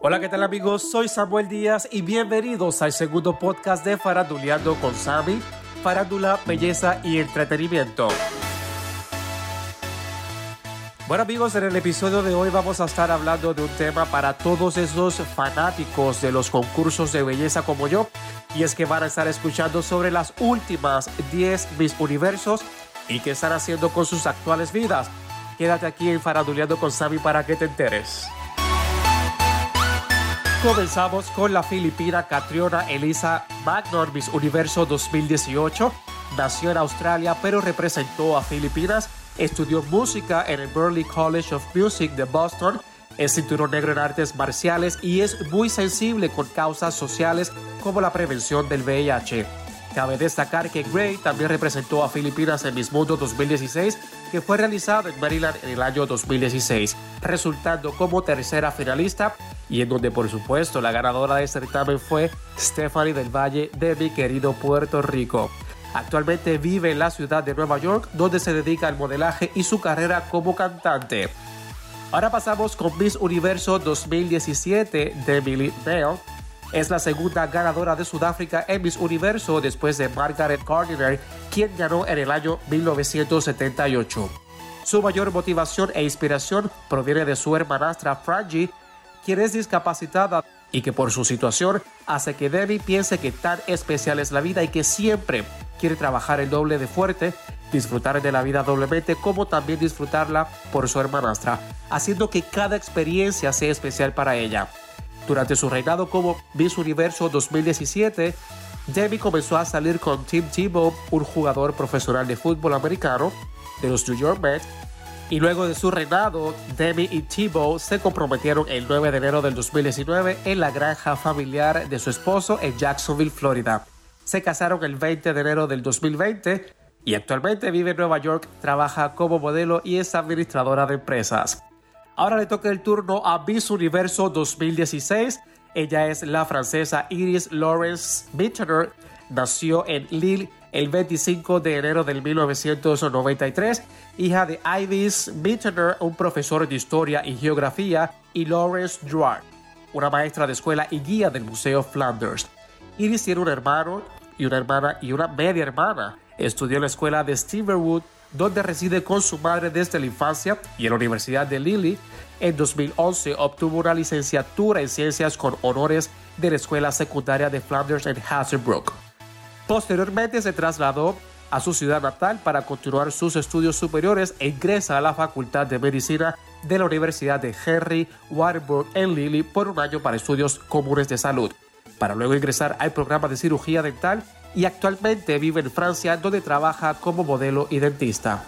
Hola, ¿qué tal amigos? Soy Samuel Díaz y bienvenidos al segundo podcast de Faranduleando con Sami, Farándula, Belleza y Entretenimiento. Bueno amigos, en el episodio de hoy vamos a estar hablando de un tema para todos esos fanáticos de los concursos de belleza como yo, y es que van a estar escuchando sobre las últimas 10 Miss Universos y qué están haciendo con sus actuales vidas. Quédate aquí en Faranduleando con Sami para que te enteres. Comenzamos con la filipina Catriona Elisa Magnon Miss Universo 2018. Nació en Australia pero representó a Filipinas. Estudió música en el Berkeley College of Music de Boston. Es cinturón negro en artes marciales y es muy sensible con causas sociales como la prevención del VIH. Cabe destacar que Gray también representó a Filipinas en Miss Mundo 2016, que fue realizado en Maryland en el año 2016, resultando como tercera finalista y en donde por supuesto la ganadora de este certamen fue Stephanie del Valle de mi querido Puerto Rico. Actualmente vive en la ciudad de Nueva York donde se dedica al modelaje y su carrera como cantante. Ahora pasamos con Miss Universo 2017 de Millie Bell. Es la segunda ganadora de Sudáfrica en Miss Universo después de Margaret Gardiner, quien ganó en el año 1978. Su mayor motivación e inspiración proviene de su hermanastra Frangie, quien es discapacitada y que por su situación hace que Debbie piense que tan especial es la vida y que siempre quiere trabajar el doble de fuerte, disfrutar de la vida doblemente como también disfrutarla por su hermanastra, haciendo que cada experiencia sea especial para ella. Durante su reinado como Miss Universo 2017, Debbie comenzó a salir con Tim Tebow, un jugador profesional de fútbol americano de los New York Mets, y luego de su reinado, Demi y Tebow se comprometieron el 9 de enero del 2019 en la granja familiar de su esposo en Jacksonville, Florida. Se casaron el 20 de enero del 2020 y actualmente vive en Nueva York, trabaja como modelo y es administradora de empresas. Ahora le toca el turno a Miss Universo 2016. Ella es la francesa Iris Lawrence Mittener. Nació en Lille el 25 de enero del 1993, hija de Ivis Mittener, un profesor de historia y geografía, y Lawrence Drouard, una maestra de escuela y guía del Museo Flanders. Iris tiene un hermano y una hermana y una media hermana. Estudió en la escuela de Steverwood, donde reside con su madre desde la infancia, y en la Universidad de Lille. En 2011 obtuvo una licenciatura en ciencias con honores de la escuela secundaria de Flanders en Hazebrook. Posteriormente se trasladó a su ciudad natal para continuar sus estudios superiores e ingresa a la Facultad de Medicina de la Universidad de Henry Warburg en Lille por un año para estudios comunes de salud, para luego ingresar al programa de cirugía dental y actualmente vive en Francia donde trabaja como modelo y dentista.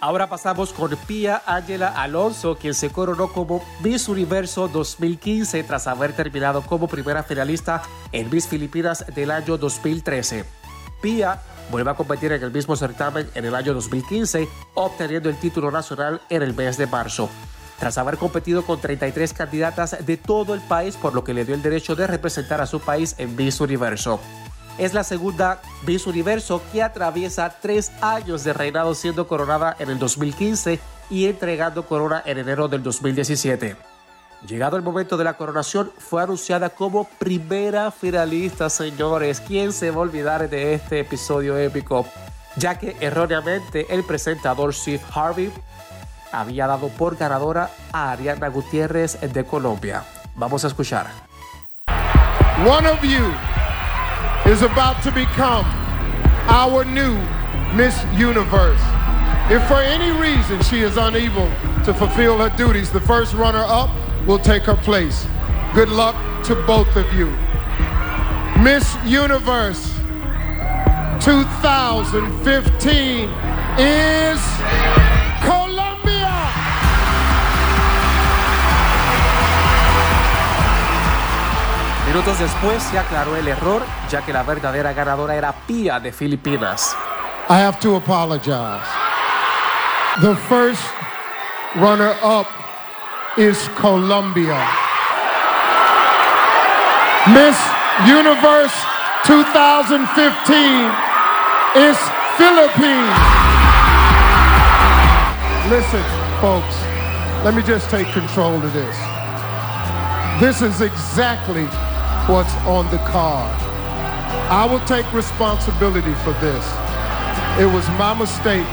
Ahora pasamos con Pia Ángela Alonso, quien se coronó como Miss Universo 2015 tras haber terminado como primera finalista en Miss Filipinas del año 2013. Pia vuelve a competir en el mismo certamen en el año 2015, obteniendo el título nacional en el mes de marzo. Tras haber competido con 33 candidatas de todo el país, por lo que le dio el derecho de representar a su país en Miss Universo. Es la segunda Miss Universo que atraviesa tres años de reinado siendo coronada en el 2015 y entregando corona en enero del 2017. Llegado el momento de la coronación, fue anunciada como primera finalista, señores. ¿Quién se va a olvidar de este episodio épico? Ya que erróneamente el presentador Steve Harvey había dado por ganadora a Ariana Gutiérrez de Colombia. Vamos a escuchar. One of you is about to become our new Miss Universe. If for any reason she is unable to fulfill her duties, the first runner up will take her place. Good luck to both of you. Miss Universe 2015 is Minutos después se aclaró el error, ya que la verdadera ganadora era Pia de Filipinas. I have to apologize. The first runner up is Colombia. Miss Universe 2015 is Philippines. Listen, folks, let me just take control of this. This is exactly what's on the card. I will take responsibility for this. It was my mistake.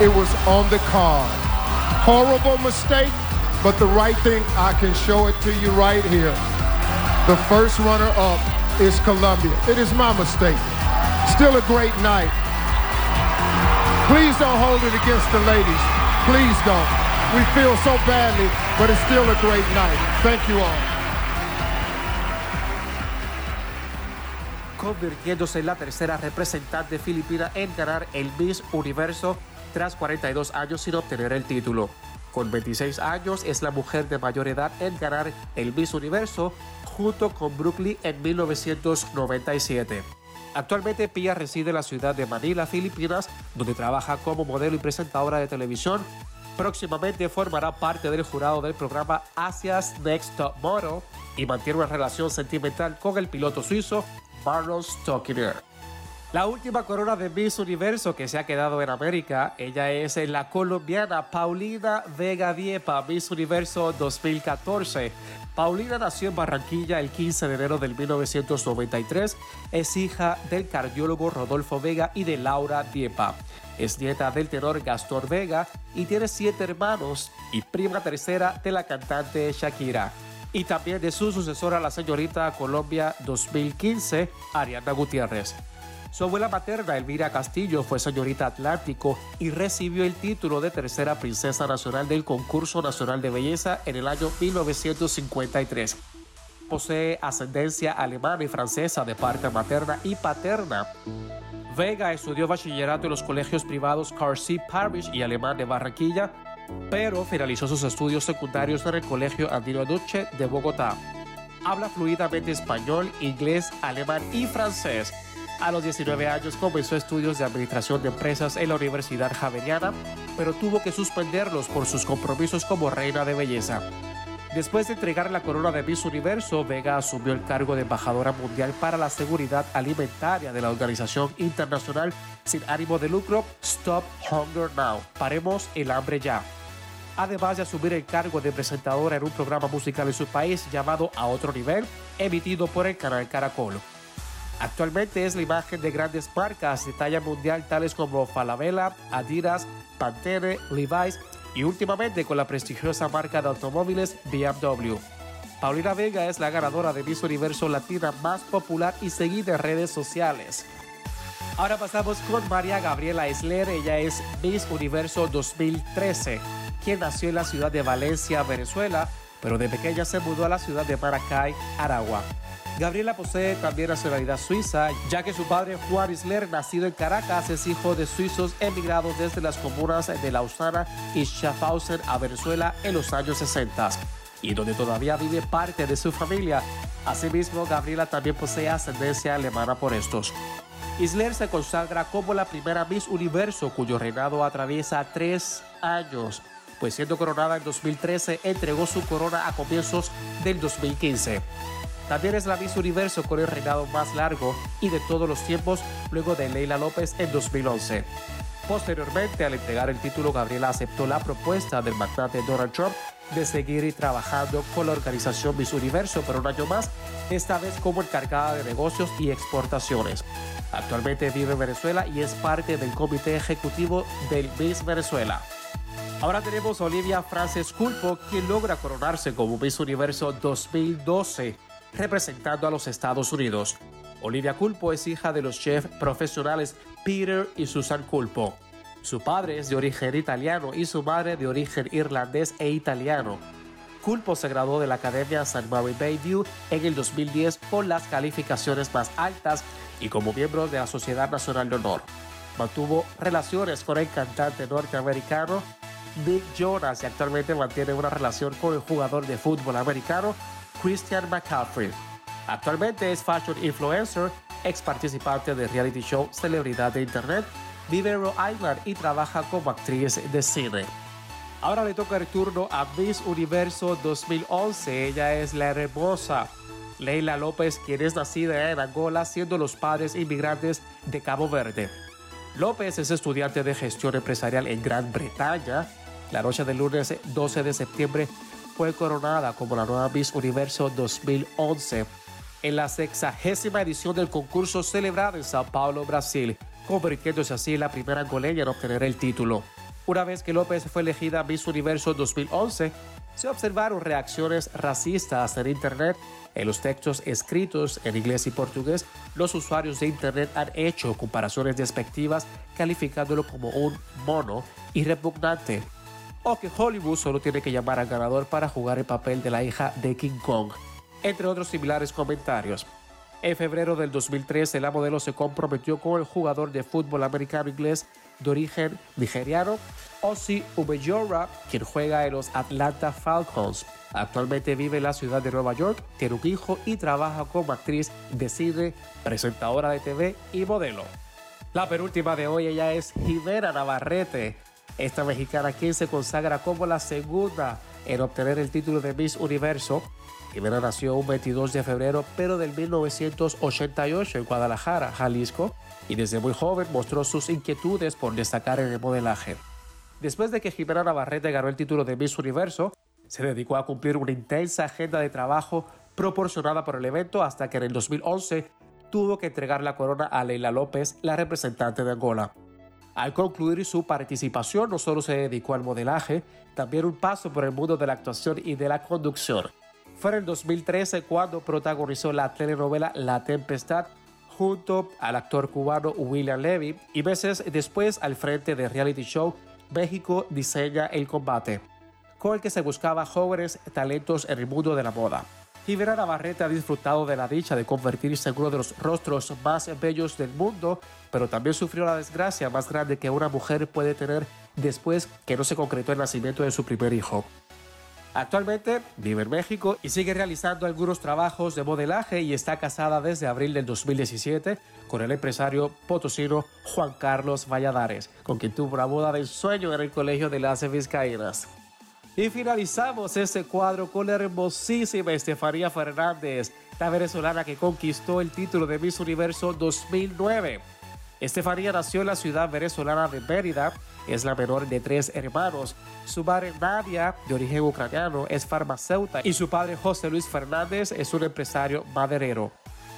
It was on the card. Horrible mistake, but the right thing, I can show it to you right here. The first runner up is Columbia. It is my mistake. Still a great night. Please don't hold it against the ladies. Please don't. We feel so badly, but it's still a great night. Thank you all. Convirtiéndose en la tercera representante filipina en ganar el Miss Universo tras 42 años sin obtener el título. Con 26 años es la mujer de mayor edad en ganar el Miss Universo junto con Brooklyn en 1997. Actualmente Pia reside en la ciudad de Manila, Filipinas, donde trabaja como modelo y presentadora de televisión. Próximamente formará parte del jurado del programa Asia's Next Top Model y mantiene una relación sentimental con el piloto suizo Stokiner. La última corona de Miss Universo que se ha quedado en América, ella es la colombiana Paulina Vega Diepa, Miss Universo 2014. Paulina nació en Barranquilla el 15 de enero del 1993. Es hija del cardiólogo Rodolfo Vega y de Laura Diepa. Es nieta del tenor Gastor Vega y tiene siete hermanos y prima tercera de la cantante Shakira y también de su sucesora, la señorita Colombia 2015, Ariana Gutiérrez. Su abuela materna, Elvira Castillo, fue señorita Atlántico y recibió el título de tercera princesa nacional del Concurso Nacional de Belleza en el año 1953. Posee ascendencia alemana y francesa de parte materna y paterna. Vega estudió bachillerato en los colegios privados Carsey Parish y Alemán de Barranquilla pero finalizó sus estudios secundarios en el Colegio Andino Duce de Bogotá. Habla fluidamente español, inglés, alemán y francés. A los 19 años comenzó estudios de administración de empresas en la Universidad Javeriana, pero tuvo que suspenderlos por sus compromisos como reina de belleza. Después de entregar la corona de Miss Universo, Vega asumió el cargo de embajadora mundial para la seguridad alimentaria de la organización internacional sin ánimo de lucro Stop Hunger Now. Paremos el hambre ya. Además de asumir el cargo de presentadora en un programa musical en su país llamado A Otro Nivel, emitido por el canal Caracol. Actualmente es la imagen de grandes marcas de talla mundial tales como Falabella, Adidas, Pantene, Levi's y últimamente con la prestigiosa marca de automóviles BMW. Paulina Vega es la ganadora de Miss Universo Latina más popular y seguida en redes sociales. Ahora pasamos con María Gabriela Isler, ella es Miss Universo 2013, quien nació en la ciudad de Valencia, Venezuela, pero de pequeña se mudó a la ciudad de Maracay, Aragua. Gabriela posee también nacionalidad suiza, ya que su padre Juan Isler, nacido en Caracas, es hijo de suizos emigrados desde las comunas de Lausana y Schaffhausen a Venezuela en los años 60 y donde todavía vive parte de su familia. Asimismo, Gabriela también posee ascendencia alemana por estos. Isler se consagra como la primera Miss Universo cuyo reinado atraviesa tres años, pues siendo coronada en 2013 entregó su corona a comienzos del 2015. También es la Miss Universo con el reinado más largo y de todos los tiempos luego de Leila López en 2011. Posteriormente, al entregar el título, Gabriela aceptó la propuesta del magnate Donald Trump de seguir trabajando con la organización Miss Universo por un año más, esta vez como encargada de negocios y exportaciones. Actualmente vive en Venezuela y es parte del comité ejecutivo del Miss Venezuela. Ahora tenemos a Olivia Frances Culpo, quien logra coronarse como Miss Universo 2012 representando a los Estados Unidos. Olivia Culpo es hija de los chefs profesionales Peter y Susan Culpo. Su padre es de origen italiano y su madre de origen irlandés e italiano. Culpo se graduó de la Academia St. Mary Bayview en el 2010 con las calificaciones más altas y como miembro de la Sociedad Nacional de Honor. Mantuvo relaciones con el cantante norteamericano Nick Jonas y actualmente mantiene una relación con el jugador de fútbol americano Christian McCaffrey. Actualmente es fashion influencer, ex participante de reality show Celebridad de Internet, vive en Rhode Island y trabaja como actriz de cine. Ahora le toca el turno a Miss Universo 2011. Ella es la hermosa Leila López, quien es nacida en Angola, siendo los padres inmigrantes de Cabo Verde. López es estudiante de gestión empresarial en Gran Bretaña. La noche del lunes 12 de septiembre fue coronada como la nueva Miss Universo 2011 en la sexagésima edición del concurso celebrado en Sao Paulo, Brasil, convirtiéndose así en la primera angoleña en obtener el título. Una vez que López fue elegida Miss Universo 2011, se observaron reacciones racistas en Internet. En los textos escritos en inglés y portugués, los usuarios de Internet han hecho comparaciones despectivas calificándolo como un mono y repugnante, o que Hollywood solo tiene que llamar al ganador para jugar el papel de la hija de King Kong, entre otros similares comentarios. En febrero del 2013, la modelo se comprometió con el jugador de fútbol americano inglés de origen nigeriano, Osi Ubejora, quien juega en los Atlanta Falcons. Actualmente vive en la ciudad de Nueva York, tiene un hijo y trabaja como actriz de cine, presentadora de TV y modelo. La penúltima de hoy ella es Jimena Navarrete, esta mexicana quien se consagra como la segunda en obtener el título de Miss Universo Jimena nació un 22 de febrero, pero del 1988 en Guadalajara, Jalisco, y desde muy joven mostró sus inquietudes por destacar en el modelaje. Después de que Jimena Navarrete ganó el título de Miss Universo, se dedicó a cumplir una intensa agenda de trabajo proporcionada por el evento hasta que en el 2011 tuvo que entregar la corona a Leila López, la representante de Angola. Al concluir su participación, no solo se dedicó al modelaje, también un paso por el mundo de la actuación y de la conducción. Fue en el 2013 cuando protagonizó la telenovela La Tempestad junto al actor cubano William Levy y meses después al frente del reality show México diseña el combate, con el que se buscaba jóvenes talentos en el mundo de la moda. Jimena Navarrete ha disfrutado de la dicha de convertirse en uno de los rostros más bellos del mundo, pero también sufrió la desgracia más grande que una mujer puede tener después que no se concretó el nacimiento de su primer hijo. Actualmente vive en México y sigue realizando algunos trabajos de modelaje y está casada desde abril del 2017 con el empresario potosino Juan Carlos Valladares, con quien tuvo una boda de sueño en el Colegio de las Vizcaínas. Y finalizamos este cuadro con la hermosísima Estefanía Fernández, la venezolana que conquistó el título de Miss Universo 2009. Estefanía nació en la ciudad venezolana de Mérida, es la menor de tres hermanos. Su madre Nadia, de origen ucraniano, es farmacéutica y su padre José Luis Fernández es un empresario maderero.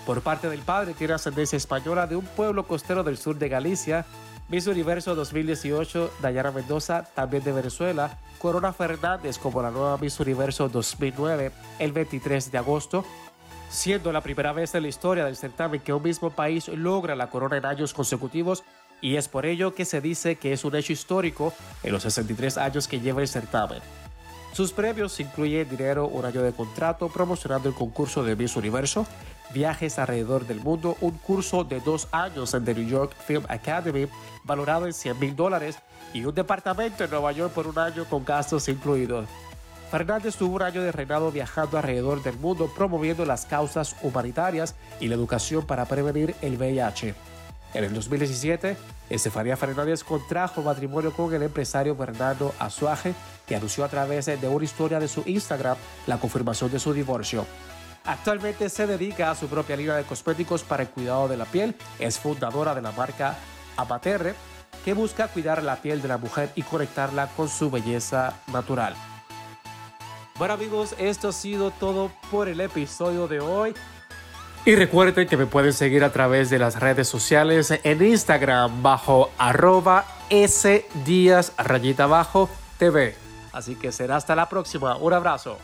Por parte del padre tiene ascendencia española de un pueblo costero del sur de Galicia. Miss Universo 2018, Dayana Mendoza, también de Venezuela, Corona Fernández como la nueva Miss Universo 2009 el 23 de agosto, siendo la primera vez en la historia del certamen que un mismo país logra la corona en años consecutivos y es por ello que se dice que es un hecho histórico en los 63 años que lleva el certamen. Sus premios incluyen dinero, un año de contrato promocionando el concurso de Miss Universo, viajes alrededor del mundo, un curso de dos años en The New York Film Academy valorado en 100 mil dólares y un departamento en Nueva York por un año con gastos incluidos. Fernández tuvo un año de reinado viajando alrededor del mundo promoviendo las causas humanitarias y la educación para prevenir el VIH. En el 2017, Estefanía Fernández contrajo matrimonio con el empresario Bernardo Azuaje, que anunció a través de una historia de su Instagram la confirmación de su divorcio. Actualmente se dedica a su propia línea de cosméticos para el cuidado de la piel, es fundadora de la marca Amaterre, que busca cuidar la piel de la mujer y conectarla con su belleza natural. Bueno amigos, esto ha sido todo por el episodio de hoy. Y recuerden que me pueden seguir a través de las redes sociales en Instagram bajo arroba rayita TV. Así que será hasta la próxima. Un abrazo.